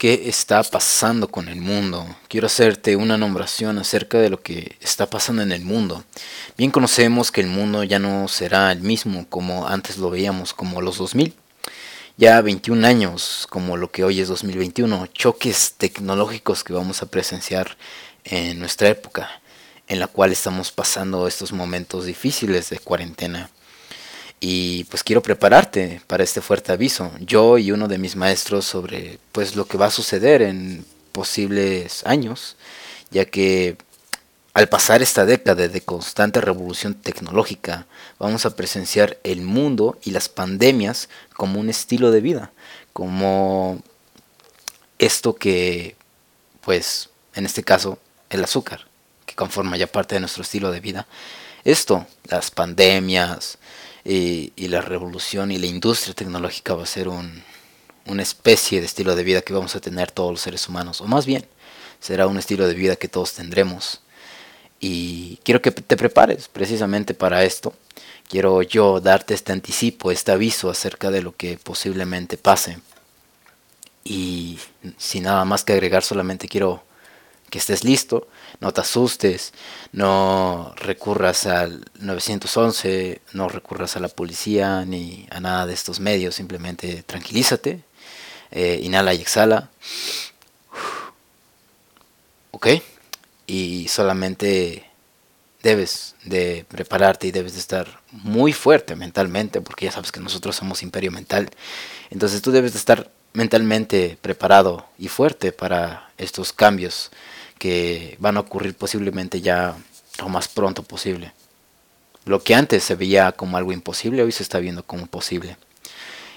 qué está pasando con el mundo. Quiero hacerte una nombración acerca de lo que está pasando en el mundo. Bien conocemos que el mundo ya no será el mismo como antes lo veíamos, como los 2000. Ya 21 años, como lo que hoy es 2021, choques tecnológicos que vamos a presenciar en nuestra época, en la cual estamos pasando estos momentos difíciles de cuarentena y pues quiero prepararte para este fuerte aviso. Yo y uno de mis maestros sobre pues lo que va a suceder en posibles años, ya que al pasar esta década de constante revolución tecnológica, vamos a presenciar el mundo y las pandemias como un estilo de vida, como esto que pues en este caso el azúcar, que conforma ya parte de nuestro estilo de vida. Esto, las pandemias, y, la revolución y la industria tecnológica va a ser un, una especie de estilo de vida que vamos a tener todos los seres humanos, o más bien, será un estilo de vida que todos tendremos. Y quiero que te prepares precisamente para esto. Quiero yo darte este anticipo, este aviso acerca de lo que posiblemente pase. Y sin nada más que agregar, solamente quiero que estés listo, no te asustes, no recurras al 911, no recurras a la policía ni a nada de estos medios, simplemente tranquilízate, eh, inhala y exhala. ¿Ok? Y solamente debes de prepararte y debes de estar muy fuerte mentalmente, porque ya sabes que nosotros somos imperio mental. Entonces tú debes de estar mentalmente preparado y fuerte para estos cambios que van a ocurrir posiblemente ya lo más pronto posible. Lo que antes se veía como algo imposible, hoy se está viendo como posible.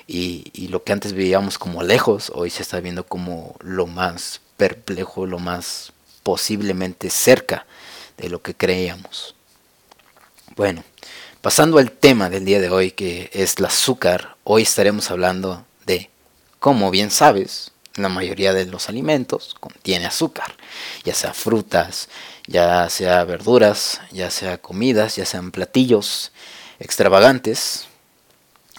Y, lo que antes veíamos como lejos, hoy se está viendo como lo más perplejo, lo más posiblemente cerca de lo que creíamos. Bueno, pasando al tema del día de hoy, que es el azúcar, hoy estaremos hablando de, como bien sabes, la mayoría de los alimentos contiene azúcar, ya sea frutas, ya sea verduras, ya sea comidas, ya sean platillos extravagantes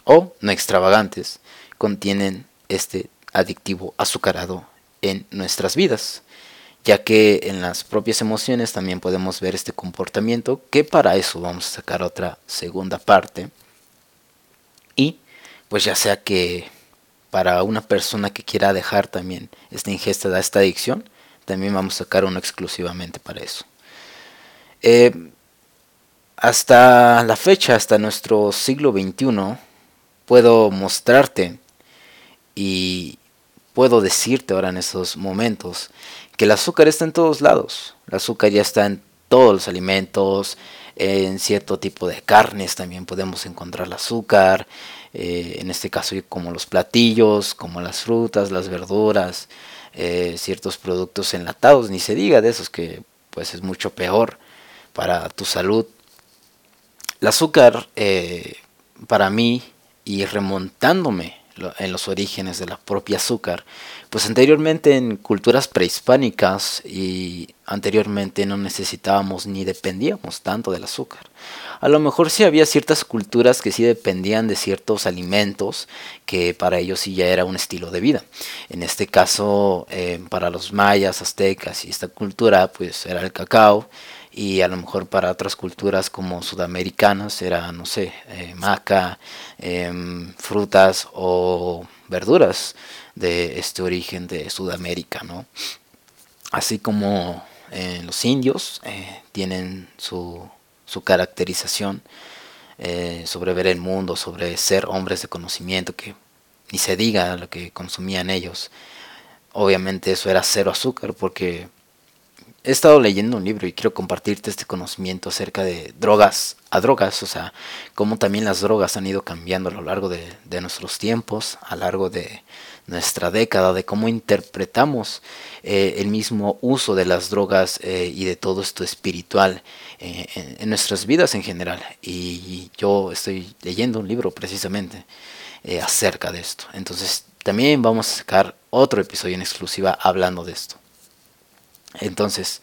o no extravagantes, contienen este adictivo azucarado en nuestras vidas, ya que en las propias emociones también podemos ver este comportamiento, que para eso vamos a sacar otra segunda parte. Y pues ya sea que para una persona que quiera dejar también esta ingesta esta adicción, también vamos a sacar uno exclusivamente para eso. Eh, hasta la fecha, hasta nuestro siglo XXI, puedo mostrarte y puedo decirte ahora en estos momentos que el azúcar está en todos lados. El azúcar ya está en todos los alimentos, en cierto tipo de carnes también podemos encontrar el azúcar, eh, en este caso como los platillos, como las frutas, las verduras, eh, ciertos productos enlatados, ni se diga de esos que pues es mucho peor para tu salud. El azúcar eh, para mí y remontándome en los orígenes de la propia azúcar, pues anteriormente en culturas prehispánicas y anteriormente no necesitábamos ni dependíamos tanto del azúcar. A lo mejor sí había ciertas culturas que sí dependían de ciertos alimentos que para ellos sí ya era un estilo de vida. En este caso, eh, para los mayas, aztecas y esta cultura, pues era el cacao y a lo mejor para otras culturas como sudamericanas era, no sé, eh, maca, em, frutas o verduras de este origen de Sudamérica, ¿no? Así como eh, los indios eh, tienen su, su caracterización sobre ver el mundo, sobre ser hombres de conocimiento, que ni se diga lo que consumían ellos. Obviamente eso era cero azúcar porque he estado leyendo un libro y quiero compartirte este conocimiento acerca de drogas a drogas, o sea, cómo también las drogas han ido cambiando a lo largo de, nuestros tiempos, a lo largo de nuestra década, de cómo interpretamos eh, el mismo uso de las drogas eh, y de todo esto espiritual eh, en, nuestras vidas en general. Y yo estoy leyendo un libro precisamente acerca de esto. Entonces, también vamos a sacar otro episodio en exclusiva hablando de esto. Entonces,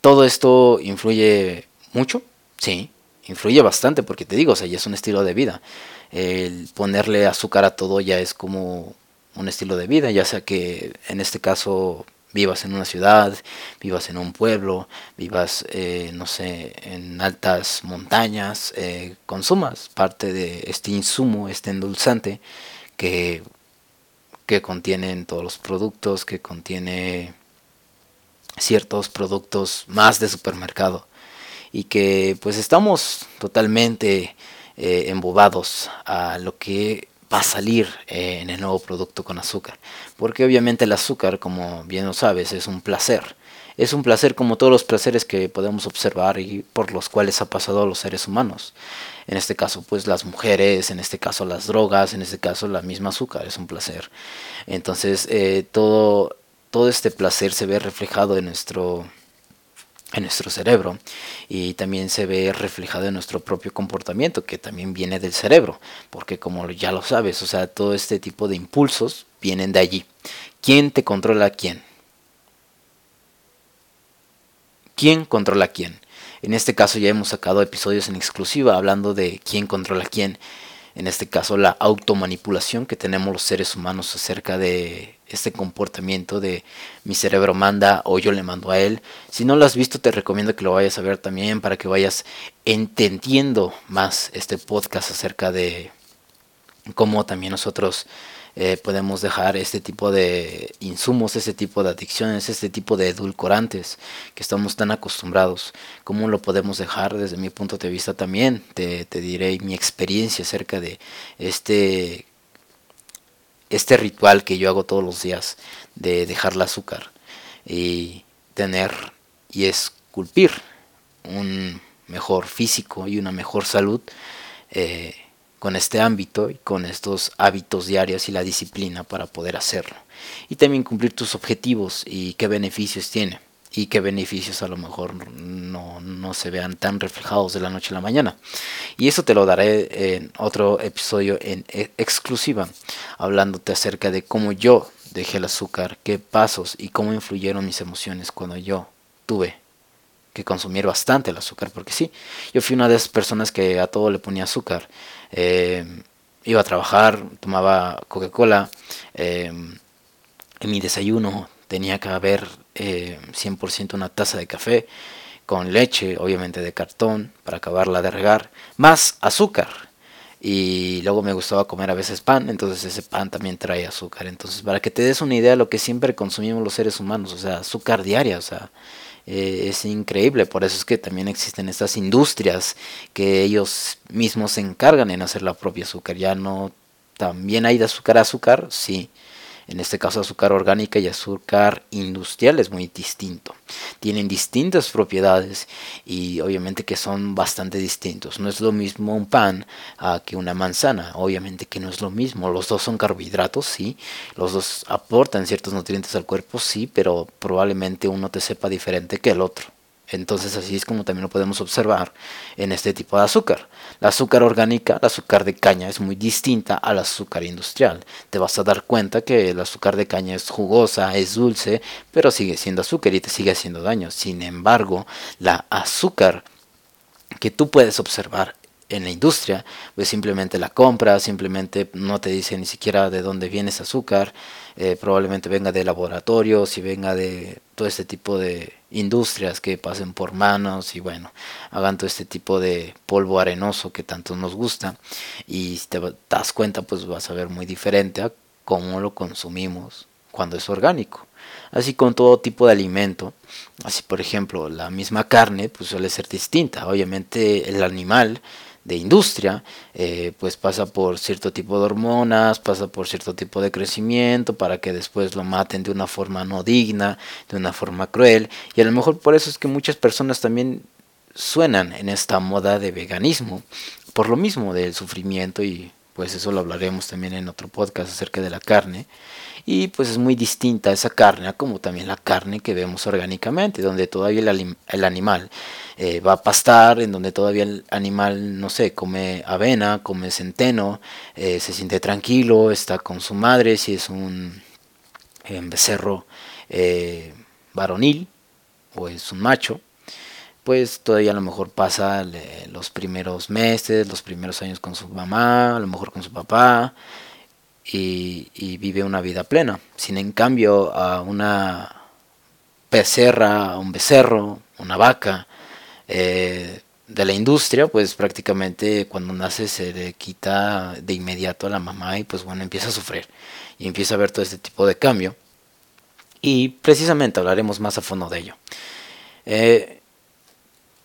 ¿todo esto influye mucho? Sí, influye bastante porque te digo, o sea, ya es un estilo de vida. El ponerle azúcar a todo ya es como un estilo de vida, ya sea que en este caso vivas en una ciudad, vivas en un pueblo, vivas, eh, no sé, en altas montañas, eh, consumas parte de este insumo, este endulzante que, que contienen todos los productos, que contiene ciertos productos más de supermercado y que pues estamos totalmente eh, embobados a lo que va a salir en el nuevo producto con azúcar. Porque obviamente el azúcar, como bien lo sabes, es un placer. Es un placer como todos los placeres que podemos observar y por los cuales ha pasado los seres humanos. En este caso, pues las mujeres, en este caso las drogas, en este caso la misma azúcar, es un placer. Entonces, eh, todo, todo este placer se ve reflejado en nuestro en nuestro cerebro y también se ve reflejado en nuestro propio comportamiento que también viene del cerebro porque como ya lo sabes o sea todo este tipo de impulsos vienen de allí. Quién te controla a quién quién controla a quién en este caso ya hemos sacado episodios en exclusiva hablando de quién controla a quién. En este caso la automanipulación que tenemos los seres humanos acerca de este comportamiento de mi cerebro manda o yo le mando a él. Si no lo has visto te recomiendo que lo vayas a ver también para que vayas entendiendo más este podcast acerca de cómo también nosotros eh, podemos dejar este tipo de insumos, este tipo de adicciones, este tipo de edulcorantes que estamos tan acostumbrados. ¿Cómo lo podemos dejar desde mi punto de vista también? Te, te diré mi experiencia acerca de este, este ritual que yo hago todos los días de dejar el azúcar y tener y esculpir un mejor físico y una mejor salud. Eh, con este ámbito y con estos hábitos diarios y la disciplina para poder hacerlo. Y también cumplir tus objetivos y qué beneficios tiene. Y qué beneficios a lo mejor no, no se vean tan reflejados de la noche a la mañana. Y eso te lo daré en otro episodio en e, exclusiva, hablándote acerca de cómo yo dejé el azúcar, qué pasos y cómo influyeron mis emociones cuando yo tuve que consumir bastante el azúcar, porque sí, yo fui una de esas personas que a todo le ponía azúcar. Eh, iba a trabajar, tomaba Coca-Cola, eh, en mi desayuno tenía que haber 100% eh, una taza de café con leche, obviamente de cartón, para acabarla de regar, más azúcar. Y luego me gustaba comer a veces pan, entonces ese pan también trae azúcar. Entonces, para que te des una idea de lo que siempre consumimos los seres humanos, o sea, azúcar diaria, o sea, eh, es increíble. Por eso es que también existen estas industrias que ellos mismos se encargan en hacer la propia azúcar. Ya no, también hay de azúcar a azúcar, sí, en este caso azúcar orgánica y azúcar industrial es muy distinto. Tienen distintas propiedades y obviamente que son bastante distintos. No es lo mismo un pan que una manzana, obviamente que no es lo mismo. Los dos son carbohidratos, sí. Los dos aportan ciertos nutrientes al cuerpo, sí, pero probablemente uno te sepa diferente que el otro. Entonces así es como también lo podemos observar en este tipo de azúcar. La azúcar orgánica, el azúcar de caña, es muy distinta al azúcar industrial. Te vas a dar cuenta que el azúcar de caña es jugosa, es dulce, pero sigue siendo azúcar y te sigue haciendo daño. Sin embargo, la azúcar que tú puedes observar en la industria, pues simplemente la compra, simplemente no te dice ni siquiera de dónde viene ese azúcar, eh, probablemente venga de laboratorios y venga de todo este tipo de industrias que pasen por manos y bueno, hagan todo este tipo de polvo arenoso que tanto nos gusta. Y si te das cuenta pues vas a ver muy diferente a cómo lo consumimos cuando es orgánico. Así con todo tipo de alimento, así por ejemplo la misma carne pues suele ser distinta, obviamente el animal de industria, eh, pues pasa por cierto tipo de hormonas, pasa por cierto tipo de crecimiento para que después lo maten de una forma no digna, de una forma cruel. Y a lo mejor por eso es que muchas personas también suenan en esta moda de veganismo, por lo mismo del sufrimiento y pues eso lo hablaremos también en otro podcast acerca de la carne y pues es muy distinta esa carne como también la carne que vemos orgánicamente, donde todavía el, animal eh, va a pastar, en donde todavía el animal, no sé, come avena, come centeno, eh, se siente tranquilo, está con su madre, si es un eh, becerro varonil o es un macho, pues todavía a lo mejor pasa los primeros meses, los primeros años con su mamá, a lo mejor con su papá, y, vive una vida plena. Sin en cambio a una becerra, un becerro, una vaca eh, de la industria, pues prácticamente cuando nace se le quita de inmediato a la mamá y pues bueno, empieza a sufrir y empieza a ver todo este tipo de cambio. Y precisamente hablaremos más a fondo de ello. Eh,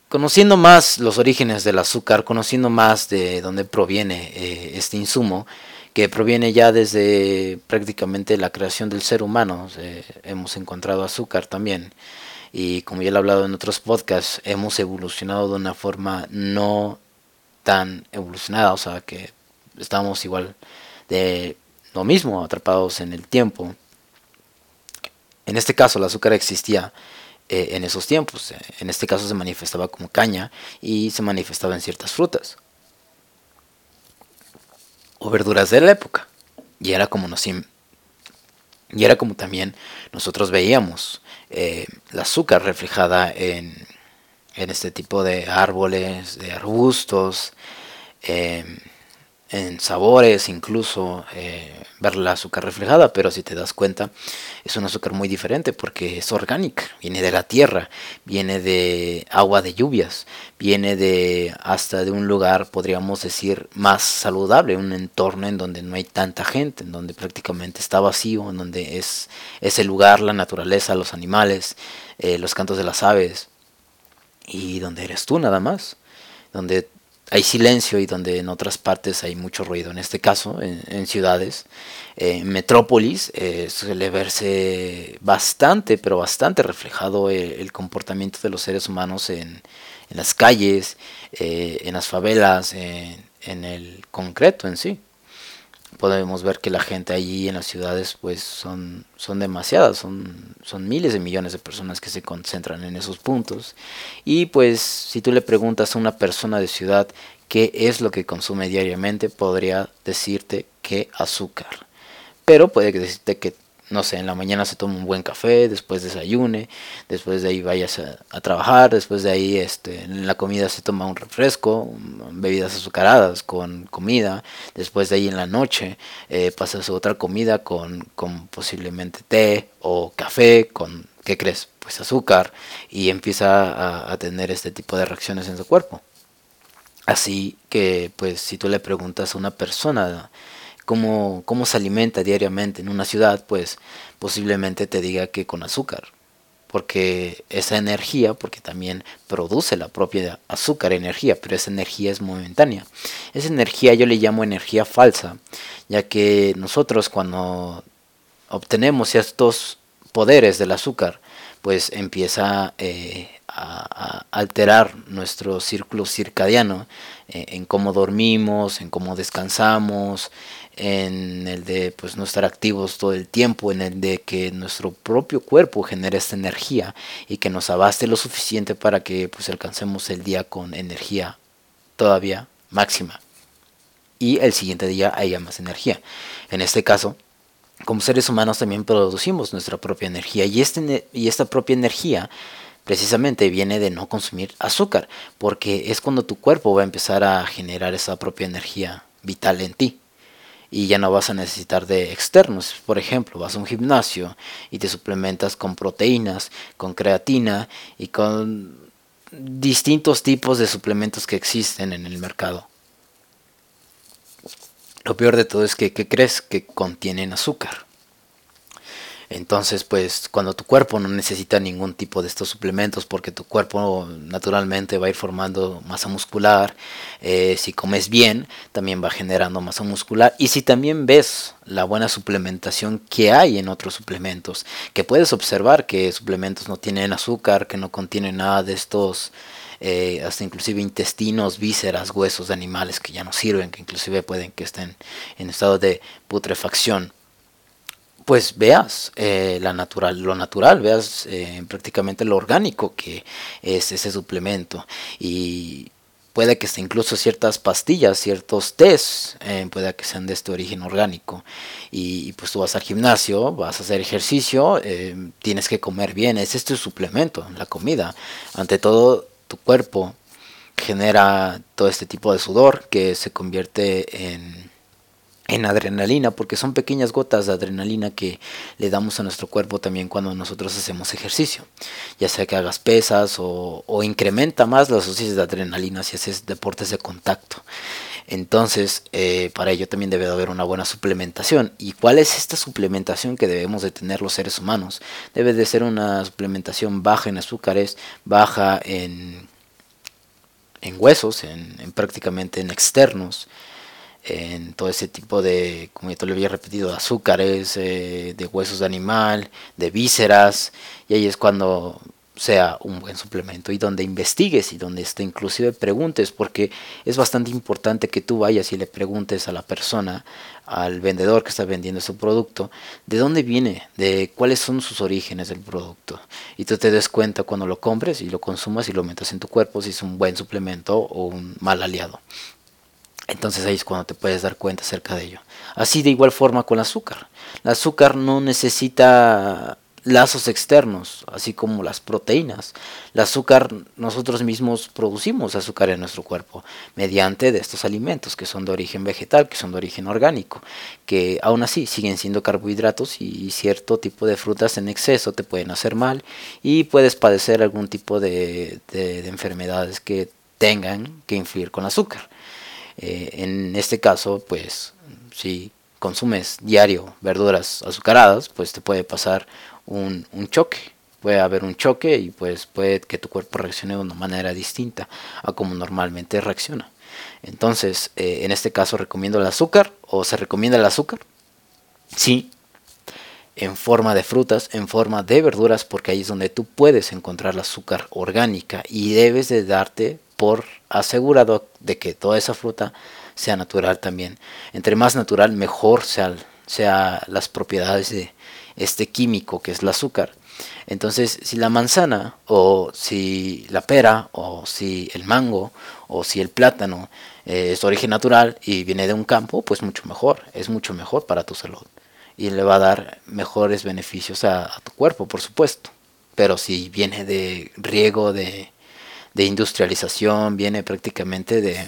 conociendo más los orígenes del azúcar, conociendo más de dónde proviene eh, este insumo, que proviene ya desde prácticamente la creación del ser humano. hemos encontrado azúcar también. Y como ya lo he hablado en otros podcasts, hemos evolucionado de una forma no tan evolucionada, o sea que estamos igual de lo mismo, atrapados en el tiempo. En este caso, el azúcar existía eh, en esos tiempos. En este caso se manifestaba como caña y se manifestaba en ciertas frutas o verduras de la época. Y era como nos y era como también nosotros veíamos eh, el azúcar reflejada en, en, este tipo de árboles, de arbustos, eh, en sabores, incluso eh, ver la azúcar reflejada, pero si te das cuenta es un azúcar muy diferente porque es orgánica, viene de la tierra, viene de agua de lluvias, viene de hasta de un lugar, podríamos decir, más saludable, un entorno en donde no hay tanta gente, en donde prácticamente está vacío, en donde es ese lugar, la naturaleza, los animales, eh, los cantos de las aves, y donde eres tú nada más, donde hay silencio y donde en otras partes hay mucho ruido. En este caso, en, ciudades, eh, en metrópolis, eh, suele verse bastante, pero bastante reflejado el, comportamiento de los seres humanos en, las calles, eh, en las favelas, en el concreto en sí podemos ver que la gente allí en las ciudades pues son, son demasiadas, son, son miles de millones de personas que se concentran en esos puntos. Y pues si tú le preguntas a una persona de ciudad qué es lo que consume diariamente, podría decirte que azúcar. Pero puede decirte que no sé, en la mañana se toma un buen café, después desayune, después de ahí vayas a, trabajar, después de ahí este, en la comida se toma un refresco, bebidas azucaradas con comida, después de ahí en la noche eh, pasas otra comida con, con posiblemente té o café con, ¿qué crees? Pues azúcar y empieza a, a tener este tipo de reacciones en su cuerpo. Así que pues si tú le preguntas a una persona, cómo, cómo se alimenta diariamente en una ciudad, pues posiblemente te diga que con azúcar. Porque esa energía, porque también produce la propia azúcar, energía, pero esa energía es momentánea. Esa energía yo le llamo energía falsa, ya que nosotros cuando obtenemos estos poderes del azúcar, pues empieza eh, a, alterar nuestro círculo circadiano eh, en cómo dormimos, en cómo descansamos, en el de pues no estar activos todo el tiempo, en el de que nuestro propio cuerpo genere esta energía y que nos abaste lo suficiente para que pues alcancemos el día con energía todavía máxima y el siguiente día haya más energía. En este caso, como seres humanos también producimos nuestra propia energía y, este, y esta propia energía precisamente viene de no consumir azúcar, porque es cuando tu cuerpo va a empezar a generar esa propia energía vital en ti y ya no vas a necesitar de externos. Por ejemplo, vas a un gimnasio y te suplementas con proteínas, con creatina y con distintos tipos de suplementos que existen en el mercado. Lo peor de todo es que ¿qué crees que contienen azúcar. Entonces, pues cuando tu cuerpo no necesita ningún tipo de estos suplementos, porque tu cuerpo naturalmente va a ir formando masa muscular, eh, si comes bien, también va generando masa muscular. Y si también ves la buena suplementación que hay en otros suplementos, que puedes observar que suplementos no tienen azúcar, que no contienen nada de estos... Eh, hasta inclusive intestinos, vísceras, huesos de animales que ya no sirven, que inclusive pueden que estén en estado de putrefacción pues veas eh, la natural, lo natural, veas eh, prácticamente lo orgánico que es ese suplemento. Y puede que incluso ciertas pastillas, ciertos test, eh, puede que sean de este origen orgánico. Y, pues tú vas al gimnasio, vas a hacer ejercicio, tienes que comer bien, es este suplemento, la comida. Ante todo, tu cuerpo genera todo este tipo de sudor que se convierte en en adrenalina, porque son pequeñas gotas de adrenalina que le damos a nuestro cuerpo también cuando nosotros hacemos ejercicio, ya sea que hagas pesas o, incrementa más las dosis de adrenalina si haces deportes de contacto. Entonces, eh, para ello también debe de haber una buena suplementación. ¿Y cuál es esta suplementación que debemos de tener los seres humanos? Debe de ser una suplementación baja en azúcares, baja en, en huesos, en prácticamente en externos, en todo ese tipo de, como ya te lo había repetido, de azúcares, eh, de huesos de animal, de vísceras, y ahí es cuando sea un buen suplemento y donde investigues y donde este, inclusive preguntes, porque es bastante importante que tú vayas y le preguntes a la persona, al vendedor que está vendiendo su producto, de dónde viene, de cuáles son sus orígenes del producto. Y tú te des cuenta cuando lo compres y lo consumas y lo metas en tu cuerpo si es un buen suplemento o un mal aliado. Entonces ahí es cuando te puedes dar cuenta acerca de ello. Así de igual forma con el azúcar. El azúcar no necesita lazos externos, así como las proteínas. El azúcar, nosotros mismos producimos azúcar en nuestro cuerpo mediante de estos alimentos que son de origen vegetal, que son de origen orgánico, que aún así siguen siendo carbohidratos y cierto tipo de frutas en exceso te pueden hacer mal y puedes padecer algún tipo de, de enfermedades que tengan que influir con azúcar. Eh, en este caso, pues si consumes diario verduras azucaradas, pues te puede pasar un, choque. Puede haber un choque y pues puede que tu cuerpo reaccione de una manera distinta a como normalmente reacciona. Entonces, eh, en este caso recomiendo el azúcar o se recomienda el azúcar. Sí, en forma de frutas, en forma de verduras, porque ahí es donde tú puedes encontrar la azúcar orgánica y debes de darte por asegurado de que toda esa fruta sea natural también. Entre más natural, mejor sean sea las propiedades de este químico que es el azúcar. Entonces, si la manzana o si la pera o si el mango o si el plátano eh, es de origen natural y viene de un campo, pues mucho mejor, es mucho mejor para tu salud y le va a dar mejores beneficios a tu cuerpo, por supuesto. Pero si viene de riego de de industrialización, viene prácticamente de,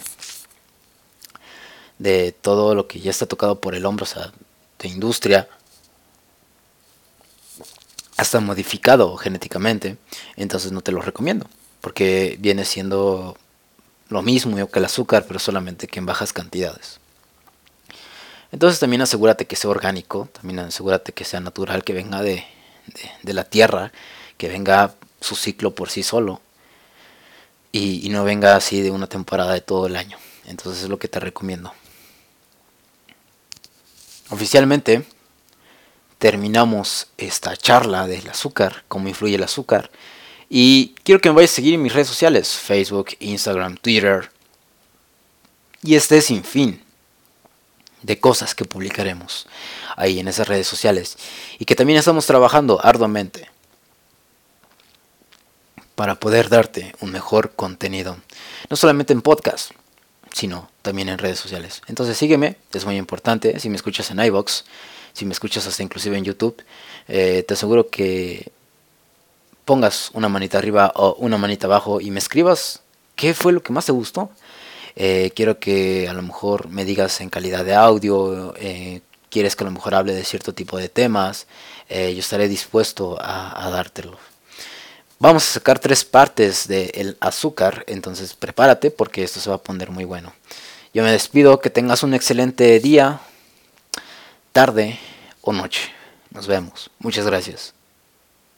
de todo lo que ya está tocado por el hombro, o sea, de industria, hasta modificado genéticamente, entonces no te lo recomiendo, porque viene siendo lo mismo que el azúcar, pero solamente que en bajas cantidades. Entonces también asegúrate que sea orgánico, también asegúrate que sea natural, que venga de, de la tierra, que venga su ciclo por sí solo, y, no venga así de una temporada de todo el año. Entonces es lo que te recomiendo. Oficialmente terminamos esta charla del azúcar, cómo influye el azúcar. Y quiero que me vayas a seguir en mis redes sociales, Facebook, Instagram, Twitter. Y este sin fin de cosas que publicaremos ahí en esas redes sociales. Y que también estamos trabajando arduamente para poder darte un mejor contenido. No solamente en podcast, sino también en redes sociales. Entonces sígueme, es muy importante. Si me escuchas en iBox, si me escuchas hasta inclusive en YouTube, eh, te aseguro que pongas una manita arriba o una manita abajo y me escribas qué fue lo que más te gustó. Eh, quiero que a lo mejor me digas en calidad de audio, eh, quieres que a lo mejor hable de cierto tipo de temas, yo estaré dispuesto a, a dártelo. Vamos a sacar tres partes del azúcar, entonces prepárate porque esto se va a poner muy bueno. Yo me despido, que tengas un excelente día, tarde o noche. Nos vemos. Muchas gracias.